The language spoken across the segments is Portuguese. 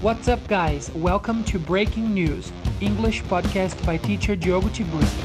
What's up, guys? Welcome to Breaking News, English podcast by teacher Diogo Tiburcio.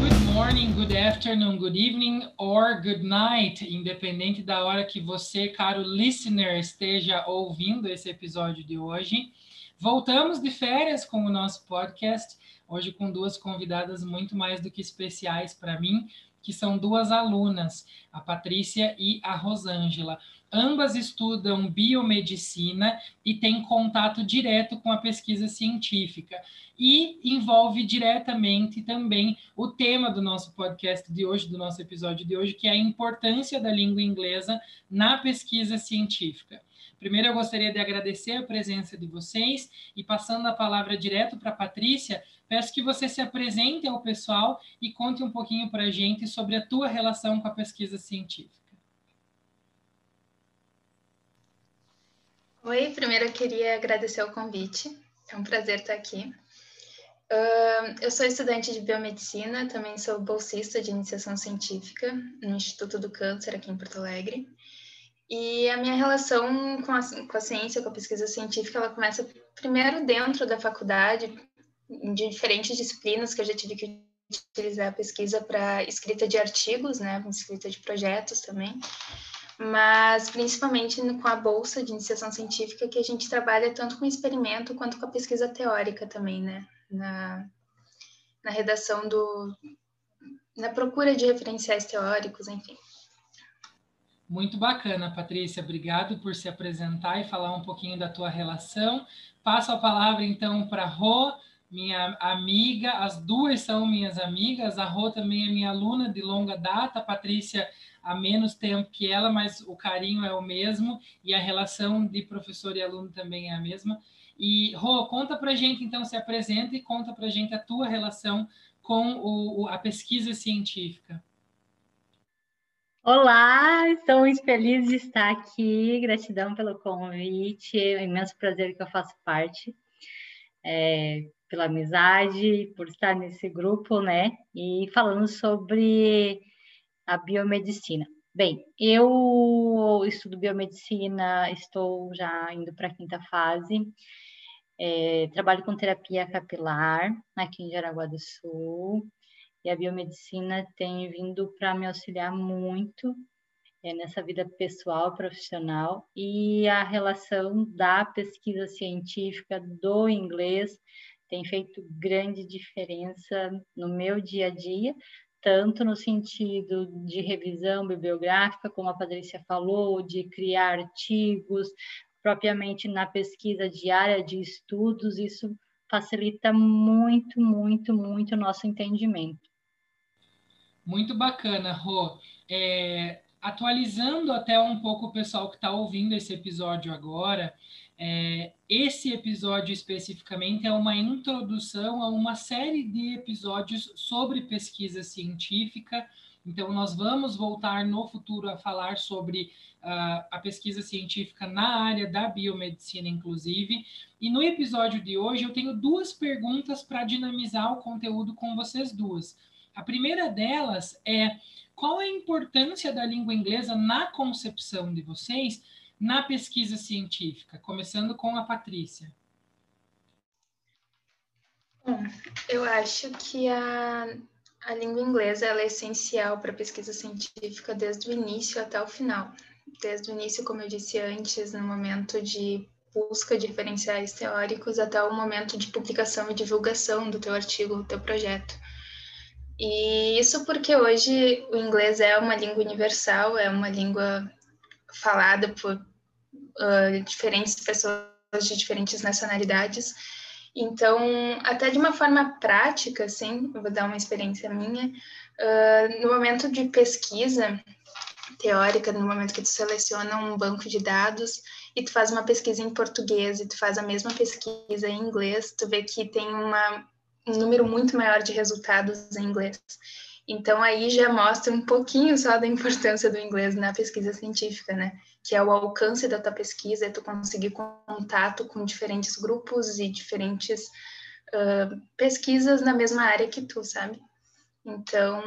Good morning, good afternoon, good evening or good night, independente da hora que você, caro listener, esteja ouvindo esse episódio de hoje. Voltamos de férias com o nosso podcast, hoje com duas convidadas muito mais do que especiais para mim, que são duas alunas, a Patrícia e a Rosângela. Ambas estudam biomedicina e têm contato direto com a pesquisa científica. E envolve diretamente também o tema do nosso podcast de hoje, do nosso episódio de hoje, que é a importância da língua inglesa na pesquisa científica. Primeiro, eu gostaria de agradecer a presença de vocês e passando a palavra direto para a Patrícia, Peço que você se apresente ao pessoal e conte um pouquinho para a gente sobre a tua relação com a pesquisa científica. Oi, primeiro eu queria agradecer o convite. É um prazer estar aqui. Uh, eu sou estudante de biomedicina, também sou bolsista de iniciação científica no Instituto do Câncer aqui em Porto Alegre. E a minha relação com a, com a ciência, com a pesquisa científica, ela começa primeiro dentro da faculdade, de diferentes disciplinas que eu já tive que utilizar a pesquisa para escrita de artigos, né, escrita de projetos também, mas principalmente com a bolsa de iniciação científica que a gente trabalha tanto com experimento quanto com a pesquisa teórica também, né, na, na redação do, na procura de referenciais teóricos, enfim. Muito bacana, Patrícia. Obrigado por se apresentar e falar um pouquinho da tua relação. Passo a palavra então para Rô minha amiga, as duas são minhas amigas, a Rô também é minha aluna de longa data, a Patrícia há menos tempo que ela, mas o carinho é o mesmo e a relação de professor e aluno também é a mesma. E Rô, conta para gente então, se apresenta e conta para gente a tua relação com o, a pesquisa científica. Olá, estou muito feliz de estar aqui. Gratidão pelo convite, é um imenso prazer que eu faço parte. É, pela amizade, por estar nesse grupo, né? E falando sobre a biomedicina. Bem, eu estudo biomedicina, estou já indo para a quinta fase. É, trabalho com terapia capilar aqui em Jaraguá do Sul. E a biomedicina tem vindo para me auxiliar muito é, nessa vida pessoal, profissional e a relação da pesquisa científica do inglês tem feito grande diferença no meu dia a dia, tanto no sentido de revisão bibliográfica, como a Patrícia falou, de criar artigos, propriamente na pesquisa diária de estudos, isso facilita muito, muito, muito o nosso entendimento. Muito bacana, Rô. É, atualizando até um pouco o pessoal que está ouvindo esse episódio agora, é, esse episódio especificamente é uma introdução a uma série de episódios sobre pesquisa científica. Então, nós vamos voltar no futuro a falar sobre uh, a pesquisa científica na área da biomedicina, inclusive. E no episódio de hoje, eu tenho duas perguntas para dinamizar o conteúdo com vocês duas. A primeira delas é qual é a importância da língua inglesa na concepção de vocês? na pesquisa científica, começando com a Patrícia? Bom, eu acho que a, a língua inglesa é essencial para a pesquisa científica desde o início até o final. Desde o início, como eu disse antes, no momento de busca de referenciais teóricos até o momento de publicação e divulgação do teu artigo, do teu projeto. E isso porque hoje o inglês é uma língua universal, é uma língua falada por uh, diferentes pessoas de diferentes nacionalidades. Então, até de uma forma prática, assim, vou dar uma experiência minha, uh, no momento de pesquisa teórica, no momento que tu seleciona um banco de dados e tu faz uma pesquisa em português e tu faz a mesma pesquisa em inglês, tu vê que tem uma, um número muito maior de resultados em inglês. Então, aí já mostra um pouquinho só da importância do inglês na pesquisa científica, né? Que é o alcance da tua pesquisa, é tu conseguir contato com diferentes grupos e diferentes uh, pesquisas na mesma área que tu, sabe? Então,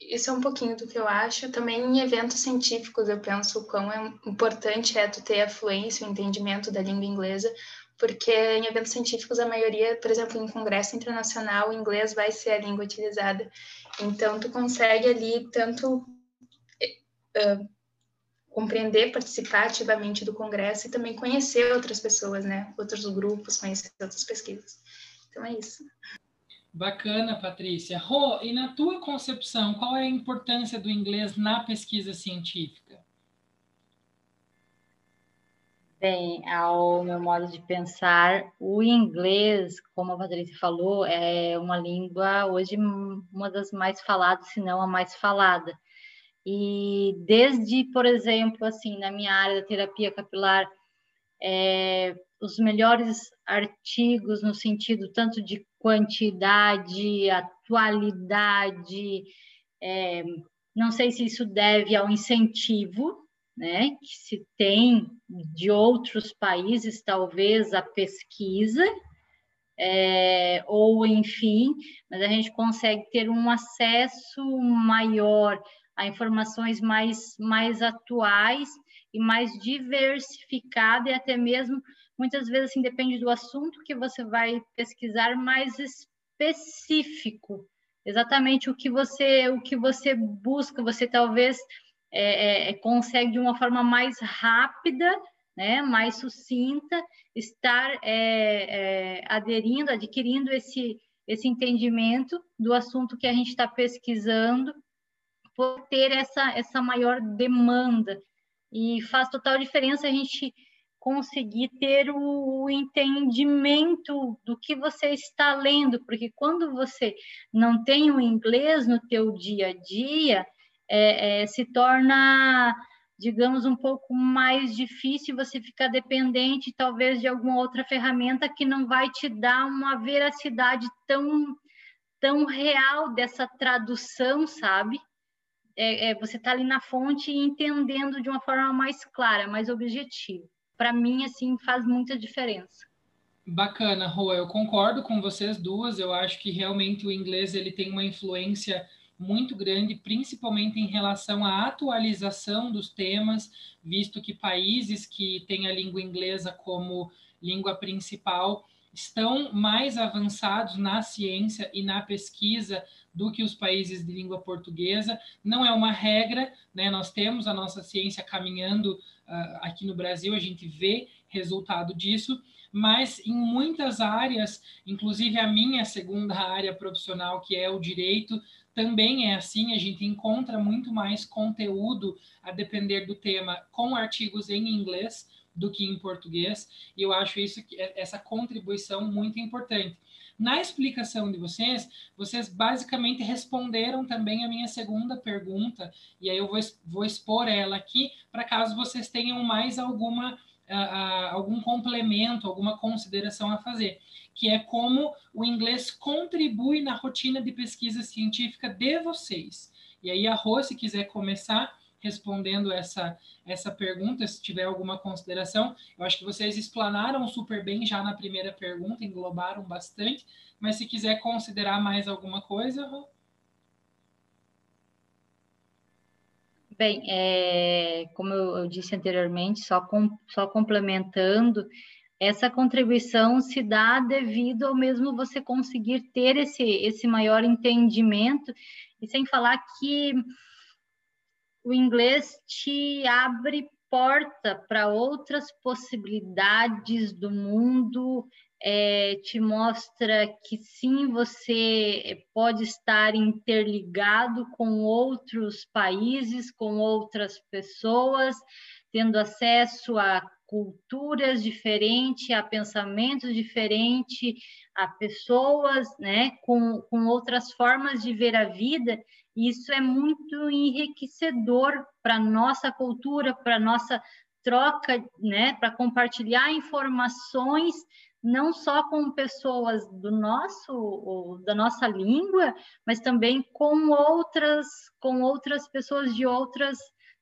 isso é um pouquinho do que eu acho. Também em eventos científicos eu penso o quão é importante é tu ter a fluência, o entendimento da língua inglesa, porque em eventos científicos a maioria, por exemplo, em congresso internacional, o inglês vai ser a língua utilizada. Então tu consegue ali tanto uh, compreender, participar ativamente do congresso e também conhecer outras pessoas, né? Outros grupos, conhecer outras pesquisas. Então é isso. Bacana, Patrícia. Rô, e na tua concepção, qual é a importância do inglês na pesquisa científica? Bem, ao meu modo de pensar, o inglês, como a Patrícia falou, é uma língua hoje uma das mais faladas, se não a mais falada. E desde, por exemplo, assim, na minha área da terapia capilar, é, os melhores artigos no sentido tanto de quantidade, atualidade, é, não sei se isso deve ao incentivo, né, que se tem de outros países, talvez a pesquisa, é, ou enfim, mas a gente consegue ter um acesso maior a informações mais, mais atuais e mais diversificada e até mesmo muitas vezes assim depende do assunto que você vai pesquisar mais específico. Exatamente o que você o que você busca. Você talvez é, é, é, consegue de uma forma mais rápida né mais sucinta estar é, é aderindo adquirindo esse esse entendimento do assunto que a gente está pesquisando por ter essa essa maior demanda. E faz total diferença a gente conseguir ter o entendimento do que você está lendo, porque quando você não tem o inglês no teu dia a dia, é, é, se torna, digamos, um pouco mais difícil você ficar dependente, talvez, de alguma outra ferramenta que não vai te dar uma veracidade tão, tão real dessa tradução, sabe? É, é, você está ali na fonte e entendendo de uma forma mais clara, mais objetiva. Para mim, assim, faz muita diferença. Bacana, Rua, eu concordo com vocês duas. Eu acho que realmente o inglês ele tem uma influência muito grande, principalmente em relação à atualização dos temas, visto que países que têm a língua inglesa como língua principal estão mais avançados na ciência e na pesquisa do que os países de língua portuguesa. Não é uma regra, né? Nós temos a nossa ciência caminhando uh, aqui no Brasil, a gente vê resultado disso, mas em muitas áreas, inclusive a minha segunda área profissional, que é o direito, também é assim, a gente encontra muito mais conteúdo a depender do tema com artigos em inglês do que em português, e eu acho isso essa contribuição muito importante. Na explicação de vocês, vocês basicamente responderam também a minha segunda pergunta, e aí eu vou, vou expor ela aqui, para caso vocês tenham mais alguma, uh, uh, algum complemento, alguma consideração a fazer, que é como o inglês contribui na rotina de pesquisa científica de vocês. E aí, a Rô, se quiser começar, respondendo essa, essa pergunta, se tiver alguma consideração. Eu acho que vocês explanaram super bem já na primeira pergunta, englobaram bastante, mas se quiser considerar mais alguma coisa. Bem, é, como eu, disse anteriormente, só, com, só complementando, essa contribuição se dá devido ao mesmo você conseguir ter esse, esse maior entendimento, e sem falar que o inglês te abre porta para outras possibilidades do mundo, é, te mostra que sim, você pode estar interligado com outros países, com outras pessoas, tendo acesso a culturas diferentes, a pensamentos diferentes, a pessoas, né, com, com outras formas de ver a vida. Isso é muito enriquecedor para nossa cultura, para nossa troca, né, para compartilhar informações não só com pessoas do nosso da nossa língua, mas também com outras com outras pessoas de outras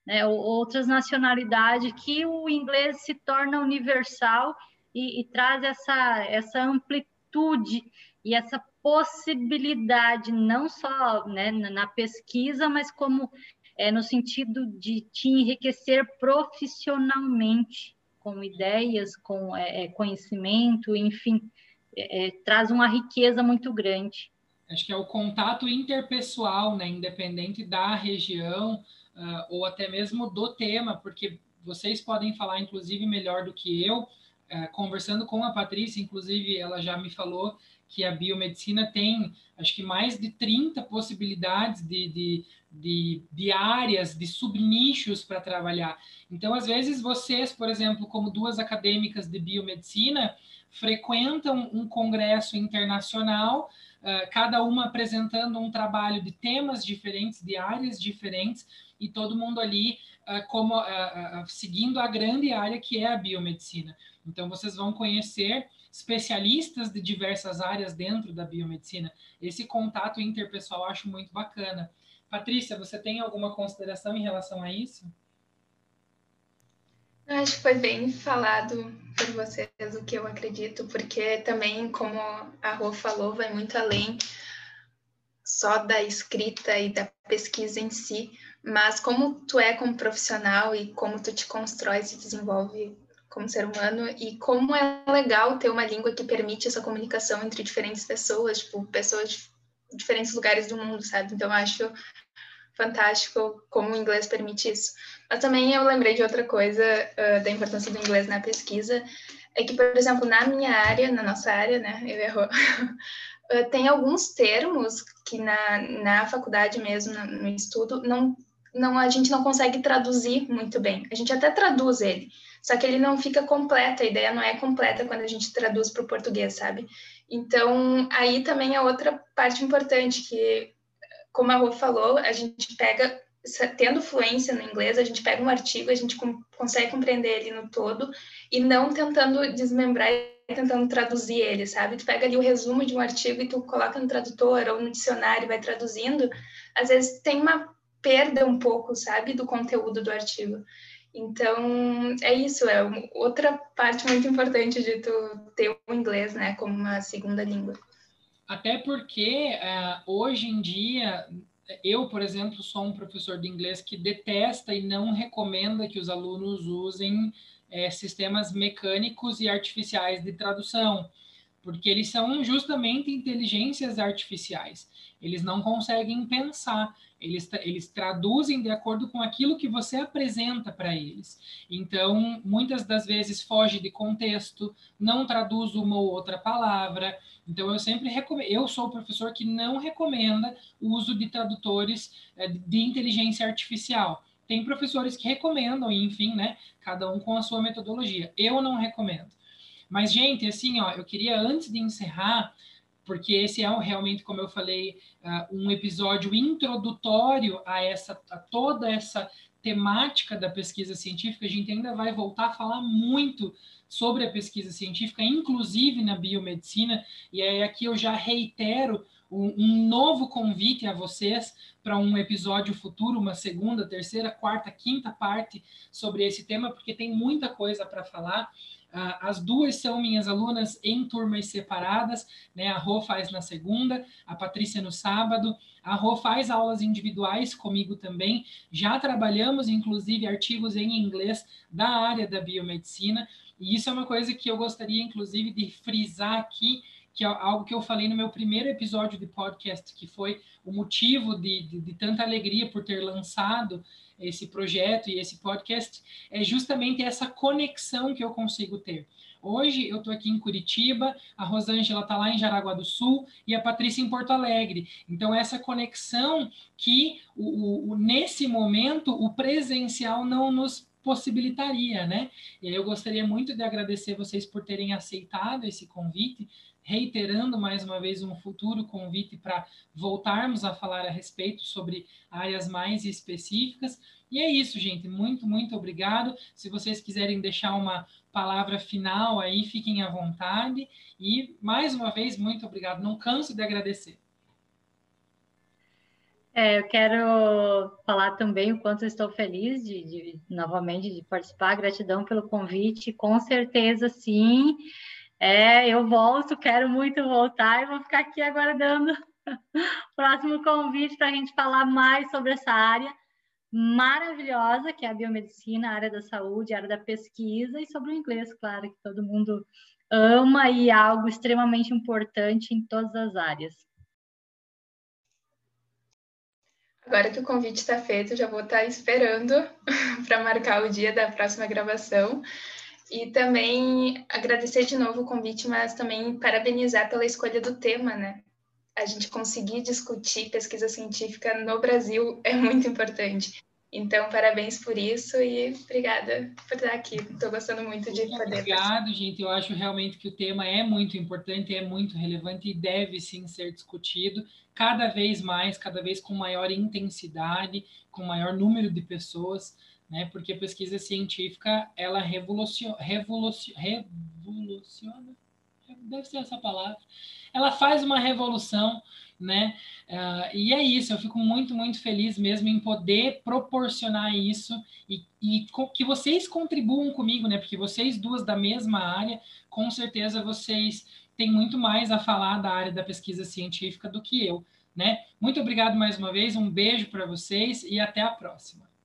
né, outras nacionalidades que o inglês se torna universal e, e traz essa essa amplitude e essa possibilidade, não só né, na pesquisa, mas como é, no sentido de te enriquecer profissionalmente, com ideias, com é, é conhecimento, enfim, é, é, traz uma riqueza muito grande. Acho que é o contato interpessoal, né, independente da região uh, ou até mesmo do tema, porque vocês podem falar, inclusive, melhor do que eu. Uh, conversando com a Patrícia, inclusive, ela já me falou que a biomedicina tem, acho que mais de 30 possibilidades de, de, de, de áreas, de subnichos para trabalhar. Então, às vezes, vocês, por exemplo, como duas acadêmicas de biomedicina, frequentam um congresso internacional, uh, cada uma apresentando um trabalho de temas diferentes, de áreas diferentes, e todo mundo ali uh, como uh, seguindo a grande área que é a biomedicina. Então, vocês vão conhecer especialistas de diversas áreas dentro da biomedicina. Esse contato interpessoal eu acho muito bacana. Patrícia, você tem alguma consideração em relação a isso? Acho que foi bem falado por vocês o que eu acredito, porque também, como a Rô falou, vai muito além só da escrita e da pesquisa em si, mas como tu é como profissional e como tu te constrói, se desenvolve como ser humano e como é legal ter uma língua que permite essa comunicação entre diferentes pessoas, tipo, pessoas de diferentes lugares do mundo, sabe? Então, acho fantástico como o inglês permite isso. Mas também eu lembrei de outra coisa uh, da importância do inglês na pesquisa, é que, por exemplo, na minha área, na nossa área, né, eu erro, uh, tem alguns termos que na, na faculdade mesmo, no, no estudo, não, não, a gente não consegue traduzir muito bem. A gente até traduz ele, só que ele não fica completo, a ideia não é completa quando a gente traduz para o português, sabe? Então, aí também é outra parte importante, que como a Rô falou, a gente pega, tendo fluência no inglês, a gente pega um artigo, a gente consegue compreender ele no todo e não tentando desmembrar e tentando traduzir ele, sabe? Tu pega ali o resumo de um artigo e tu coloca no tradutor ou no dicionário e vai traduzindo, às vezes tem uma perda um pouco, sabe, do conteúdo do artigo. Então, é isso, é outra parte muito importante de tu ter o inglês, né, como uma segunda língua. Até porque uh, hoje em dia, eu, por exemplo, sou um professor de inglês que detesta e não recomenda que os alunos usem é, sistemas mecânicos e artificiais de tradução, porque eles são justamente inteligências artificiais. Eles não conseguem pensar, eles, eles traduzem de acordo com aquilo que você apresenta para eles. Então, muitas das vezes foge de contexto, não traduz uma ou outra palavra. Então, eu sempre recomendo, eu sou o professor que não recomenda o uso de tradutores é, de inteligência artificial. Tem professores que recomendam, enfim, né? Cada um com a sua metodologia. Eu não recomendo. Mas, gente, assim, ó, eu queria, antes de encerrar, porque esse é realmente, como eu falei, uh, um episódio introdutório a essa a toda essa temática da pesquisa científica. A gente ainda vai voltar a falar muito sobre a pesquisa científica, inclusive na biomedicina, e aí aqui eu já reitero um, um novo convite a vocês para um episódio futuro, uma segunda, terceira, quarta, quinta parte sobre esse tema, porque tem muita coisa para falar. Uh, as duas são minhas alunas em turmas separadas, né? A Rô faz na segunda, a Patrícia no sábado. A Rô faz aulas individuais comigo também. Já trabalhamos, inclusive, artigos em inglês da área da biomedicina. E isso é uma coisa que eu gostaria, inclusive, de frisar aqui, que é algo que eu falei no meu primeiro episódio de podcast, que foi o motivo de, de, de tanta alegria por ter lançado esse projeto e esse podcast, é justamente essa conexão que eu consigo ter. Hoje eu estou aqui em Curitiba, a Rosângela está lá em Jaraguá do Sul e a Patrícia em Porto Alegre. Então, essa conexão que, o, o, nesse momento, o presencial não nos possibilitaria, né? Eu gostaria muito de agradecer vocês por terem aceitado esse convite, reiterando mais uma vez um futuro convite para voltarmos a falar a respeito sobre áreas mais específicas. E é isso, gente. Muito, muito obrigado. Se vocês quiserem deixar uma palavra final aí, fiquem à vontade. E mais uma vez, muito obrigado. Não canso de agradecer. É, eu quero falar também o quanto estou feliz de, de, novamente de participar. Gratidão pelo convite. Com certeza, sim. É, eu volto, quero muito voltar e vou ficar aqui aguardando o próximo convite para a gente falar mais sobre essa área maravilhosa que é a biomedicina, a área da saúde, a área da pesquisa e sobre o inglês, claro, que todo mundo ama e é algo extremamente importante em todas as áreas. Agora que o convite está feito, já vou estar tá esperando para marcar o dia da próxima gravação. E também agradecer de novo o convite, mas também parabenizar pela escolha do tema, né? A gente conseguir discutir pesquisa científica no Brasil é muito importante. Então, parabéns por isso e obrigada por estar aqui. Estou gostando muito de poder. Obrigado, gente. Eu acho realmente que o tema é muito importante, é muito relevante e deve sim ser discutido cada vez mais, cada vez com maior intensidade, com maior número de pessoas né? Porque a pesquisa científica ela revoluciona, revoluciona, deve ser essa palavra. Ela faz uma revolução, né? Uh, e é isso. Eu fico muito, muito feliz mesmo em poder proporcionar isso e, e que vocês contribuam comigo, né? Porque vocês duas da mesma área, com certeza vocês têm muito mais a falar da área da pesquisa científica do que eu, né? Muito obrigado mais uma vez. Um beijo para vocês e até a próxima.